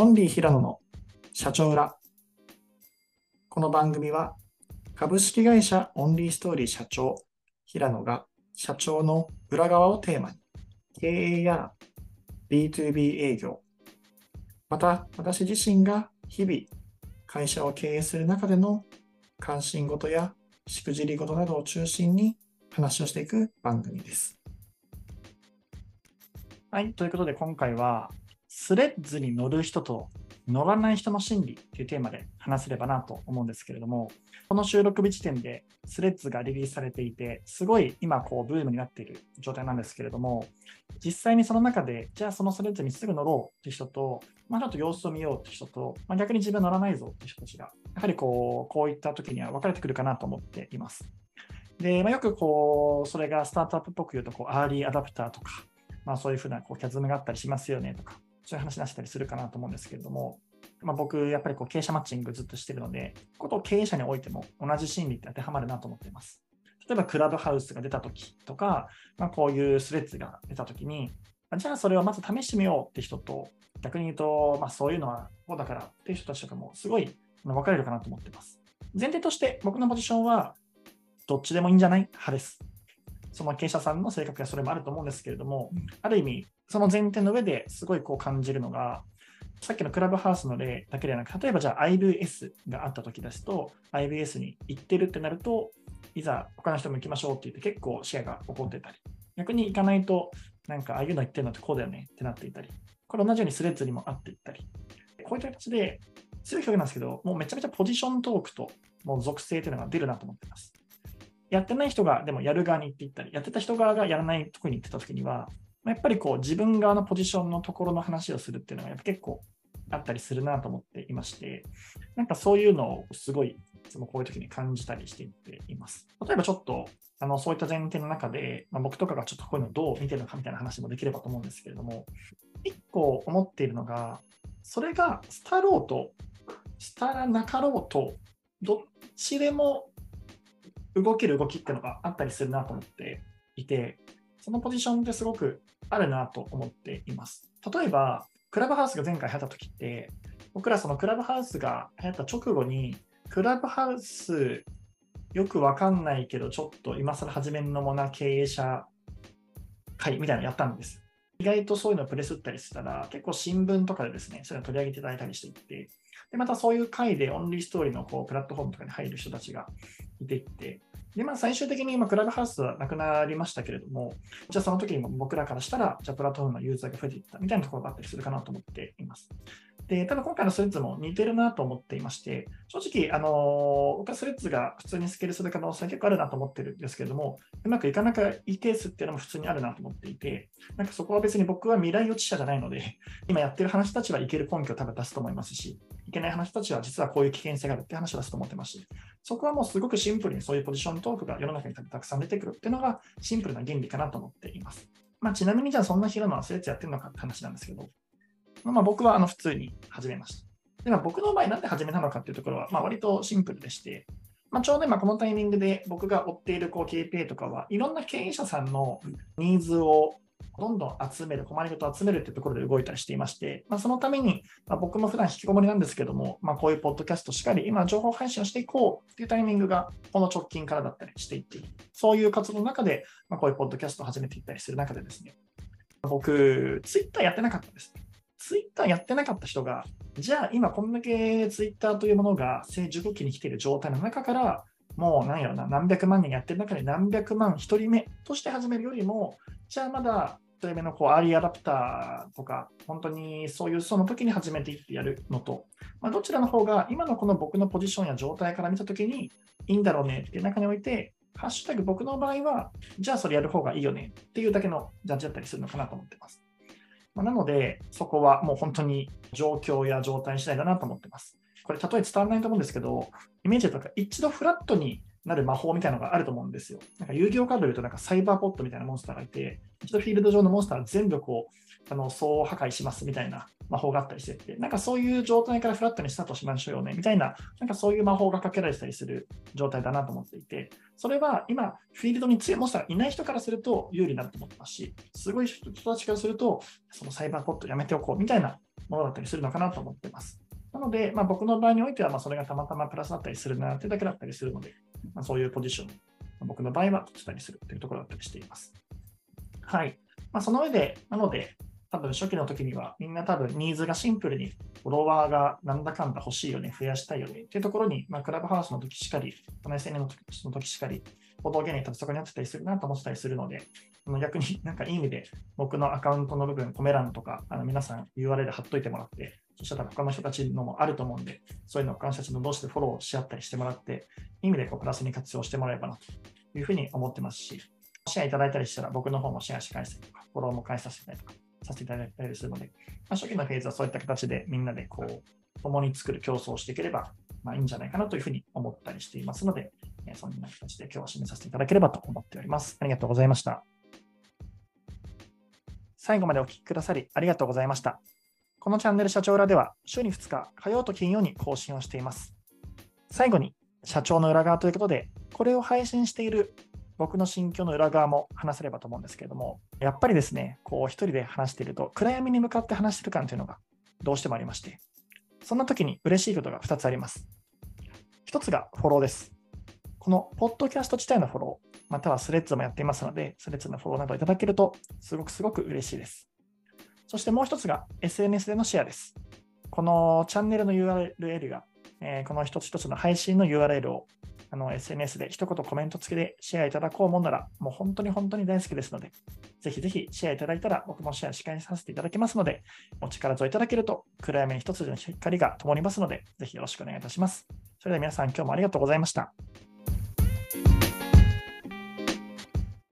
オンリー平野の社長裏。この番組は株式会社オンリーストーリー社長平野が社長の裏側をテーマに経営や B2B 営業、また私自身が日々会社を経営する中での関心事やしくじり事などを中心に話をしていく番組です。はい、ということで今回はスレッズに乗る人と乗らない人の心理というテーマで話せればなと思うんですけれども、この収録日時点でスレッズがリリースされていて、すごい今こうブームになっている状態なんですけれども、実際にその中で、じゃあそのスレッズにすぐ乗ろうという人と、まあ、ちょっと様子を見ようという人と、まあ、逆に自分乗らないぞという人たちが、やはりこうこういった時には分かれてくるかなと思っています。で、まあ、よくこう、それがスタートアップっぽく言うと、こう、アーリーアダプターとか、まあ、そういうふうなこうキャズムがあったりしますよねとか、そういう話出したりするかなと思うんですけれども、まあ、僕、やっぱりこう経営者マッチングずっとしてるので、ことを経営者においても同じ心理って当てはまるなと思っています。例えば、クラブハウスが出たときとか、まあ、こういうスレッズが出たときに、じゃあそれをまず試してみようって人と、逆に言うと、まあ、そういうのはこうだからっていう人たちとかもすごい分かれるかなと思ってます。前提として僕のポジションはどっちでもいいんじゃない派です。その経営者さんの性格やそれもあると思うんですけれども、ある意味、その前提の上ですごいこう感じるのが、さっきのクラブハウスの例だけではなく、例えばじゃあ IBS があった時ですと、IBS に行ってるってなると、いざ他の人も行きましょうって言って結構シェアが起こってたり、逆に行かないと、なんかああいうの言ってるのってこうだよねってなっていたり、これ同じようにスレッズにもあっていったり、こういった形で、強い表現なんですけど、もうめちゃめちゃポジショントークともう属性というのが出るなと思ってます。やってない人がでもやる側に行っていったり、やってた人側がやらないところに行ってた時には、やっぱりこう自分側のポジションのところの話をするっていうのがやっぱ結構あったりするなと思っていまして、なんかそういうのをすごいいつもこういう時に感じたりしていっています。例えばちょっとあのそういった前提の中で、まあ、僕とかがちょっとこういうのをどう見てるのかみたいな話もできればと思うんですけれども、一個思っているのが、それがスタろうと、したらなかろうと、どっちでも動ける動きっていうのがあったりするなと思っていて、そのポジションってすごくあるなと思っています。例えば、クラブハウスが前回流行った時って、僕らそのクラブハウスが流行った直後に、クラブハウスよくわかんないけど、ちょっと今更始めんのもな経営者会みたいなのやったんです。意外とそういうのをプレスったりしたら、結構新聞とかでですね、そういうのを取り上げていただいたりしていって、で、またそういう回でオンリーストーリーのこうプラットフォームとかに入る人たちがいていって、で、まあ最終的に今クラブハウスはなくなりましたけれども、じゃあその時にも僕らからしたら、じゃあプラットフォームのユーザーが増えていったみたいなところがあったりするかなと思っています。で、ただ今回のスレッズも似てるなと思っていまして、正直、あの僕はスレッズが普通にスケールする可能性結構あるなと思ってるんですけれども、うまくいかなきゃいいケースっていうのも普通にあるなと思っていて、なんかそこは別に僕は未来予知者じゃないので、今やってる話たちはいける根拠を多分出すと思いますし、いけない話たちは実はこういう危険性があるって話を出すと思ってますし、そこはもうすごくシンプルにそういうポジショントークが世の中にたくさん出てくるっていうのがシンプルな原理かなと思っています。まあ、ちなみにじゃあそんな広野はスレッズやってるのかって話なんですけど、まあ、僕はあの普通に始めました。で、まあ、僕の場合、なんで始めたのかっていうところは、まあ、割とシンプルでして、まあ、ちょうど今このタイミングで僕が追っているこう KPA とかはいろんな経営者さんのニーズをどんどん集める、困りごと集めるっていうところで動いたりしていまして、まあ、そのために、まあ、僕も普段引きこもりなんですけども、まあ、こういうポッドキャストしっかり、今情報配信をしていこうっていうタイミングがこの直近からだったりしていって。そういう活動の中で、ま、こういうポッドキャストを始めていったりする中でですね、僕、ツイッターやってなかったです。ツイッターやってなかった人が、じゃあ今こんだけツイッターというものが成熟期に来ている状態の中から、もう何やろな、何百万人やってる中で何百万1人目として始めるよりも、じゃあまだ1人目のこうアーリーアダプターとか、本当にそういうその時に始めていってやるのと、まあ、どちらの方が今のこの僕のポジションや状態から見た時にいいんだろうねっていう中において、ハッシュタグ僕の場合は、じゃあそれやる方がいいよねっていうだけのジャッジだったりするのかなと思ってます。まあ、なので、そこはもう本当に状況や状態次第だなと思ってます。これ、例え伝わらないと思うんですけど、イメージとか一度フラットになる魔法みたいなのがあると思うんですよ。なんか遊戯王カードで言うとなんかサイバーポットみたいなモンスターがいて、一度フィールド上のモンスター全部こう、あの総破壊しますみたいな魔法があったりしてて、なんかそういう状態からフラットにスタートしましょうよねみたいな、なんかそういう魔法がかけられたりする状態だなと思っていて、それは今、フィールドに強いモンスターがいない人からすると有利になると思ってますし、すごい人たちからすると、そのサイバーポットやめておこうみたいなものだったりするのかなと思ってます。なので、まあ、僕の場合においては、ま、それがたまたまプラスだったりするなというだけだったりするので、まあ、そういうポジションを僕の場合は取ったりするというところだったりしています。はい。まあ、その上で、なので、多分初期の時にはみんな多分ニーズがシンプルにフォロワーがなんだかんだ欲しいよね、増やしたいよねっていうところに、まあ、クラブハウスの時しかり、この SNS の時の時しかり、報道芸人とそこにあってたりするなと思ってたりするので、逆になんかいい意味で僕のアカウントの部分、コメ欄とか、あの皆さん URL 貼っといてもらって、したら他の人たちのもあると思うんで、そういうのを他の人たちの同士でフォローし合ったりしてもらって、意味でこうプラスに活用してもらえばなというふうに思ってますし、シェアいただいたりしたら僕の方もシェアし返したりとか、フォローも返させたりとかさせていただいたりするので、まあ、初期のフェーズはそういった形でみんなでこう共に作る競争をしていければ、まあ、いいんじゃないかなというふうに思ったりしていますので、そんな形で今日は締めさせていただければと思っております。ありがとうございました。最後までお聞きくださりありがとうございました。このチャンネル社長裏では週に2日、火曜と金曜に更新をしています。最後に社長の裏側ということで、これを配信している僕の心境の裏側も話せればと思うんですけれども、やっぱりですね、こう一人で話していると暗闇に向かって話してる感というのがどうしてもありまして、そんな時に嬉しいことが2つあります。1つがフォローです。このポッドキャスト自体のフォロー、またはスレッズもやっていますので、スレッズのフォローなどいただけると、すごくすごく嬉しいです。そしてもう1つが SNS でのシェアです。このチャンネルの URL が、えー、この一つ一つの配信の URL をあの SNS で一言コメント付きでシェアいただこうもんなら、もう本当に本当に大好きですので、ぜひぜひシェアいただいたら、僕もシェアし返させていただきますので、お力添えいただけると、暗闇に一つの光が灯りますので、ぜひよろしくお願いいたします。それでは皆さん、今日もありがとうございました。